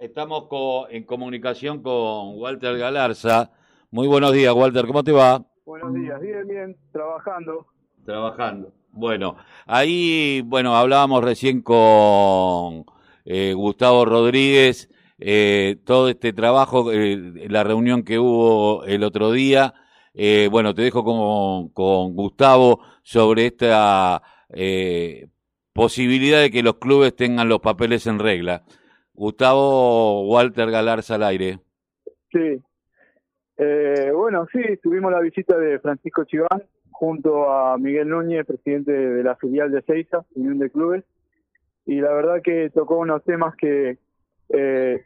Estamos en comunicación con Walter Galarza. Muy buenos días, Walter, ¿cómo te va? Buenos días, bien, bien, trabajando. Trabajando. Bueno, ahí, bueno, hablábamos recién con eh, Gustavo Rodríguez, eh, todo este trabajo, eh, la reunión que hubo el otro día. bueno, te dejo con, con Gustavo sobre esta posibilidad de que los clubes tengan los papeles en regla. Gustavo Walter Galarza al aire. Sí. Eh, bueno, sí, tuvimos la visita de Francisco Chiván junto a Miguel Núñez, presidente de la filial de Seiza, Unión de Clubes, y la verdad que tocó unos temas que eh,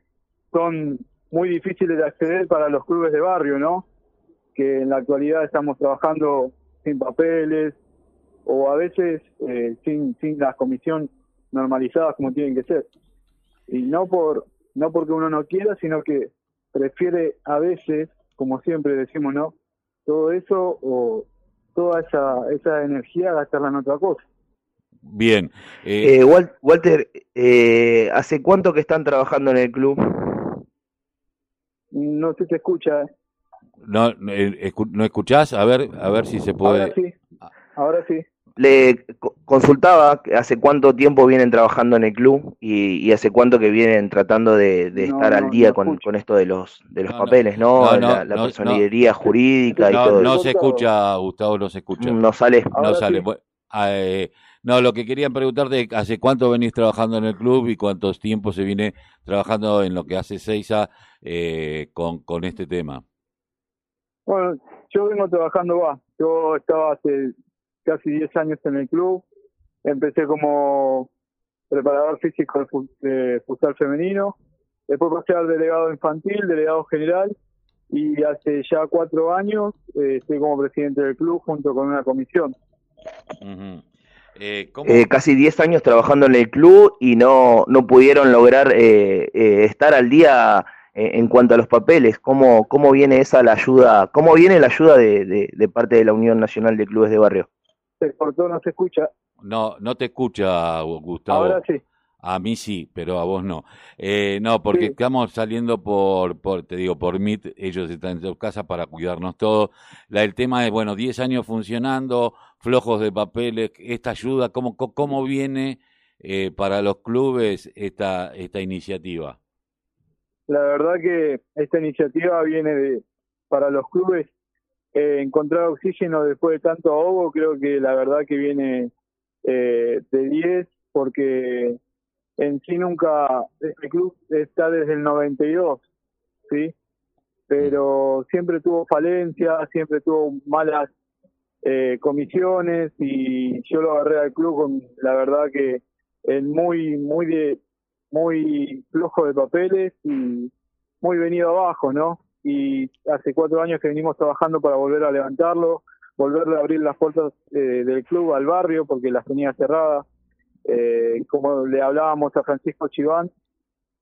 son muy difíciles de acceder para los clubes de barrio, ¿no? Que en la actualidad estamos trabajando sin papeles, o a veces eh, sin, sin las comisiones normalizadas como tienen que ser. Y no por no porque uno no quiera, sino que prefiere a veces, como siempre decimos, ¿no? Todo eso o toda esa, esa energía gastarla en otra cosa. Bien. Eh, eh Walter, eh, ¿hace cuánto que están trabajando en el club? No se te escucha. No, no escuchás, a ver, a ver si se puede. Ahora sí. Ahora sí le consultaba hace cuánto tiempo vienen trabajando en el club y, hace cuánto que vienen tratando de, estar al día con, esto de los de los papeles, ¿no? la, personería jurídica y todo. No se escucha, Gustavo, no se escucha. No sale. no sale. Ah, eh, no, lo que querían preguntarte, ¿hace cuánto venís trabajando en el club y cuántos tiempos se viene trabajando en lo que hace Seiza eh, con, con este tema? Bueno, yo vengo trabajando, va, yo estaba hace casi 10 años en el club. Empecé como preparador físico de futsal femenino. Después pasé al delegado infantil, delegado general. Y hace ya cuatro años eh, estoy como presidente del club junto con una comisión. Eh, eh, casi 10 años trabajando en el club y no, no pudieron lograr estar al día en cuanto a los papeles. ¿Cómo, ¿Cómo viene esa la ayuda? ¿Cómo viene la ayuda de, de parte de la Unión Nacional de Clubes de Barrio? Se cortó, no se escucha. No, no te escucha, Gustavo. Ahora sí. A mí sí, pero a vos no. Eh, no, porque estamos saliendo por, por, te digo, por MIT, ellos están en su casa para cuidarnos todos. La, el tema es, bueno, 10 años funcionando, flojos de papeles, esta ayuda, ¿cómo, cómo viene eh, para los clubes esta, esta iniciativa? La verdad que esta iniciativa viene de, para los clubes eh, encontrar oxígeno después de tanto ahogo, creo que la verdad que viene eh, de 10, porque en sí nunca, este club está desde el 92, ¿sí? Pero siempre tuvo falencias, siempre tuvo malas eh, comisiones y yo lo agarré al club con la verdad que en muy, muy de, muy flojo de papeles y muy venido abajo, ¿no? Y hace cuatro años que venimos trabajando para volver a levantarlo, volver a abrir las puertas eh, del club al barrio porque las tenía cerradas. Eh, como le hablábamos a Francisco Chiván,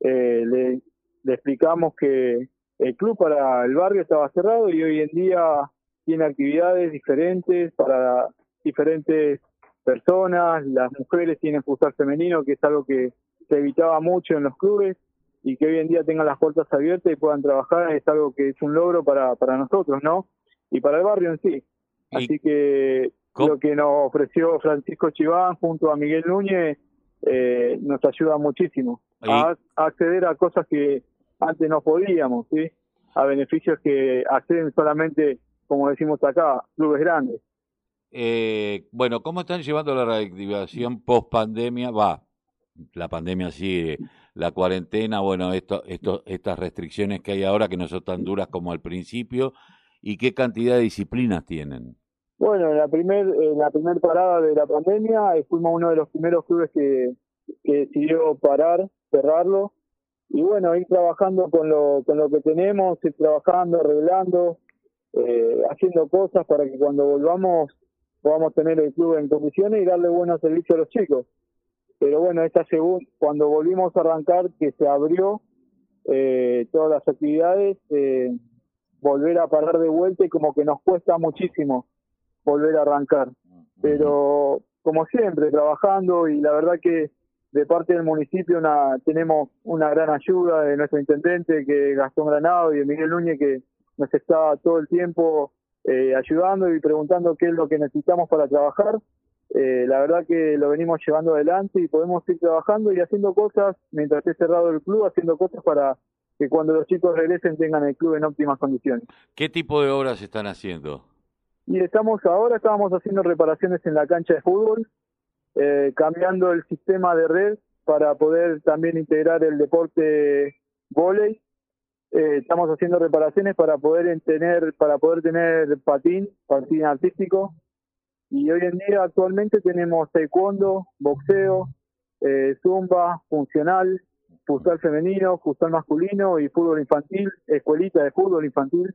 eh, le, le explicamos que el club para el barrio estaba cerrado y hoy en día tiene actividades diferentes para diferentes personas, las mujeres tienen futsal femenino, que es algo que se evitaba mucho en los clubes, y que hoy en día tengan las puertas abiertas y puedan trabajar es algo que es un logro para, para nosotros, ¿no? Y para el barrio en sí. Así que lo que nos ofreció Francisco Chiván junto a Miguel Núñez eh, nos ayuda muchísimo a, acceder a cosas que antes no podíamos, ¿sí? A beneficios que acceden solamente, como decimos acá, clubes grandes. Eh, bueno, ¿cómo están llevando la reactivación post pandemia? Va, la pandemia sigue la cuarentena, bueno, esto, esto, estas restricciones que hay ahora que no son tan duras como al principio, y qué cantidad de disciplinas tienen. Bueno, en la primer, en la primer parada de la pandemia eh, fuimos uno de los primeros clubes que, que decidió parar, cerrarlo, y bueno, ir trabajando con lo, con lo que tenemos, ir trabajando, arreglando, eh, haciendo cosas para que cuando volvamos podamos tener el club en condiciones y darle buenos servicios a los chicos pero bueno, esta segunda, cuando volvimos a arrancar, que se abrió eh, todas las actividades, eh, volver a parar de vuelta y como que nos cuesta muchísimo volver a arrancar. Pero como siempre, trabajando y la verdad que de parte del municipio una, tenemos una gran ayuda de nuestro intendente, que Gastón Granado y de Miguel Núñez, que nos está todo el tiempo eh, ayudando y preguntando qué es lo que necesitamos para trabajar. Eh, la verdad que lo venimos llevando adelante y podemos ir trabajando y haciendo cosas mientras esté cerrado el club, haciendo cosas para que cuando los chicos regresen tengan el club en óptimas condiciones. ¿Qué tipo de obras están haciendo? Y estamos ahora, estábamos haciendo reparaciones en la cancha de fútbol, eh, cambiando el sistema de red para poder también integrar el deporte volei. Eh, estamos haciendo reparaciones para poder tener para poder tener patín, patín artístico. Y hoy en día actualmente tenemos taekwondo, boxeo, eh, zumba, funcional, futsal femenino, futsal masculino y fútbol infantil, escuelita de fútbol infantil.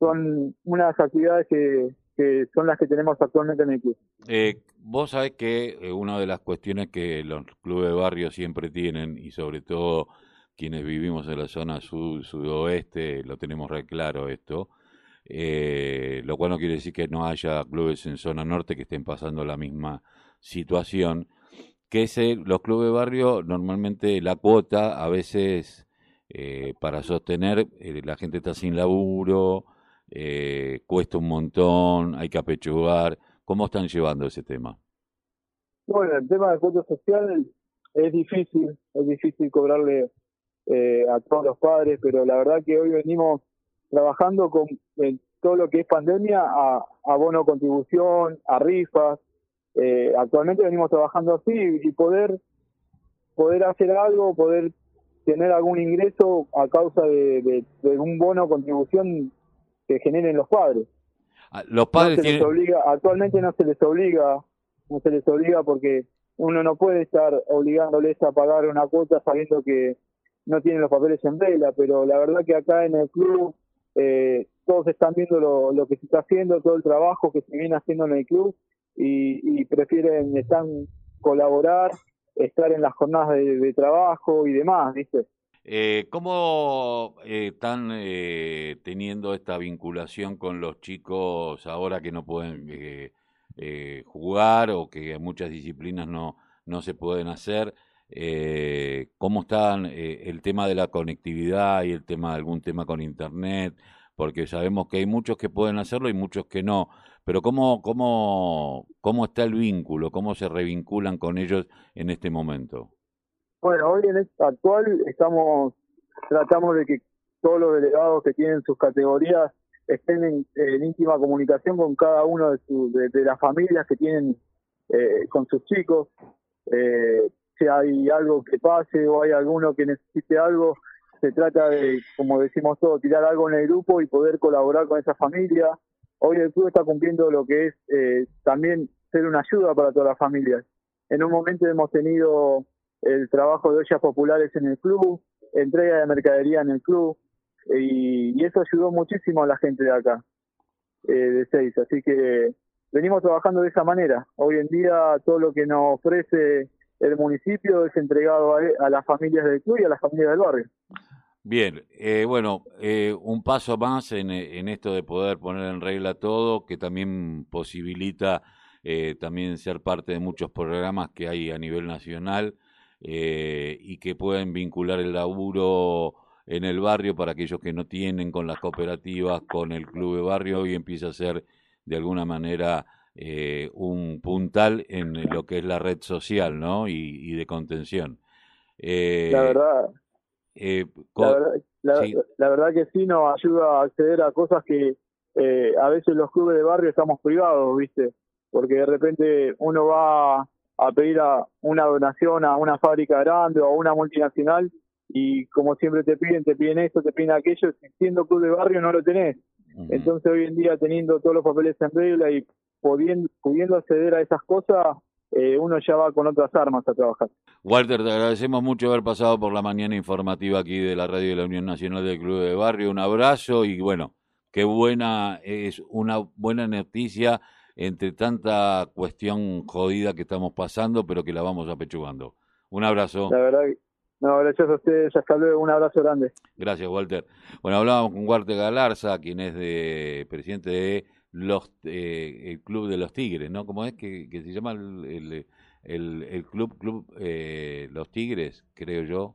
Son unas actividades que, que son las que tenemos actualmente en el club. Eh, vos sabés que eh, una de las cuestiones que los clubes de barrio siempre tienen, y sobre todo quienes vivimos en la zona sur, sudoeste, lo tenemos re claro esto, eh, lo cual no quiere decir que no haya clubes en zona norte que estén pasando la misma situación, que es los clubes de barrio, normalmente la cuota a veces para sostener, la gente está sin laburo, eh, cuesta un montón, hay que apechugar. ¿Cómo están llevando ese tema? Bueno, el tema del cuota social es difícil, es difícil cobrarle eh, a todos los padres, pero la verdad que hoy venimos trabajando con todo lo que es pandemia a, bono contribución, a rifas. Eh, actualmente venimos trabajando así y poder poder hacer algo, poder tener algún ingreso a causa de, de un bono contribución que generen los padres. Ah, los padres obliga, actualmente no se les obliga, no se les obliga porque uno no puede estar obligándoles a pagar una cuota sabiendo que no tienen los papeles en vela, pero la verdad que acá en el club eh, todos están viendo lo, que se está haciendo, todo el trabajo que se viene haciendo en el club y, prefieren están colaborar, estar en las jornadas de, trabajo y demás, ¿viste? Eh, ¿Cómo eh, están eh, teniendo esta vinculación con los chicos ahora que no pueden eh, jugar o que muchas disciplinas no, no se pueden hacer? ¿Cómo están el tema de la conectividad y el tema de algún tema con Internet? Porque sabemos que hay muchos que pueden hacerlo y muchos que no. Pero ¿cómo, cómo, cómo está el vínculo? ¿Cómo se revinculan con ellos en este momento? Bueno, hoy en esta actual estamos, tratamos de que todos los delegados que tienen sus categorías estén en, íntima comunicación con cada uno de, de, las familias que tienen eh, con sus chicos. Eh, si hay algo que pase o hay alguno que necesite algo, se trata de, como decimos todos, tirar algo en el grupo y poder colaborar con esa familia. Hoy el club está cumpliendo lo que es eh, también ser una ayuda para todas las familias. En un momento hemos tenido el trabajo de ollas populares en el club, entrega de mercadería en el club, y, eso ayudó muchísimo a la gente de acá, eh, de Seis. Así que venimos trabajando de esa manera. Hoy en día todo lo que nos ofrece el municipio es entregado a, las familias del club y a las familias del barrio. Bien, eh, bueno, eh, un paso más en, esto de poder poner en regla todo, que también posibilita también ser parte de muchos programas que hay a nivel nacional eh, y que pueden vincular el laburo en el barrio para aquellos que no tienen con las cooperativas, con el club de barrio y empieza a ser de alguna manera eh, un puntal en lo que es la red social ¿no? y, de contención. Eh, la verdad. la, verdad que sí nos ayuda a acceder a cosas que a veces los clubes de barrio estamos privados, ¿viste? Porque de repente uno va a pedir a una donación a una fábrica grande o a una multinacional y como siempre te piden, te piden esto, te piden aquello, siendo club de barrio no lo tenés. Entonces hoy en día teniendo todos los papeles en regla y pudiendo, pudiendo acceder a esas cosas, eh, uno ya va con otras armas a trabajar. Walter, te agradecemos mucho haber pasado por la mañana informativa aquí de la radio de la Unión Nacional del Club de Barrio. Un abrazo y bueno, qué buena, es una buena noticia entre tanta cuestión jodida que estamos pasando, pero que la vamos apechugando. Un abrazo. La verdad, no, gracias a ustedes, hasta luego, un abrazo grande. Gracias, Walter. Bueno, hablábamos con Walter Galarza, quien es de presidente de los eh, el Club de los Tigres, ¿no? ¿Cómo es que, se llama el, el, el club, club eh, Los Tigres, creo yo.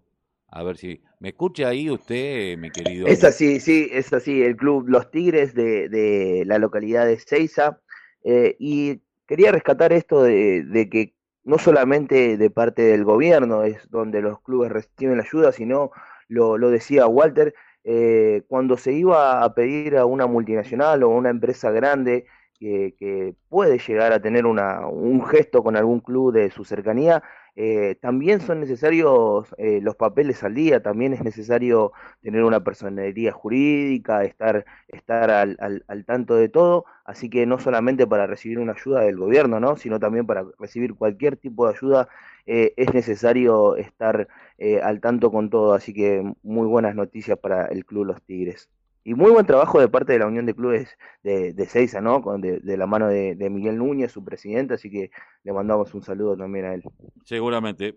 A ver si me escucha ahí usted, mi querido. Es así, sí, es así, el club Los Tigres de, de la localidad de Ceiza. Eh, y quería rescatar esto de, de, que no solamente de parte del gobierno es donde los clubes reciben la ayuda, sino, lo, lo decía Walter, eh, cuando se iba a pedir a una multinacional o una empresa grande que, que puede llegar a tener una, un gesto con algún club de su cercanía, eh, también son necesarios eh, los papeles al día, también es necesario tener una personería jurídica, estar, estar al, al, al, tanto de todo, así que no solamente para recibir una ayuda del gobierno, ¿no? sino también para recibir cualquier tipo de ayuda eh, es necesario estar eh, al tanto con todo, así que muy buenas noticias para el Club Los Tigres. Y muy buen trabajo de parte de la Unión de Clubes de, de Seiza, ¿no? Con, de, la mano de, de, Miguel Núñez, su presidente, así que le mandamos un saludo también a él. Seguramente.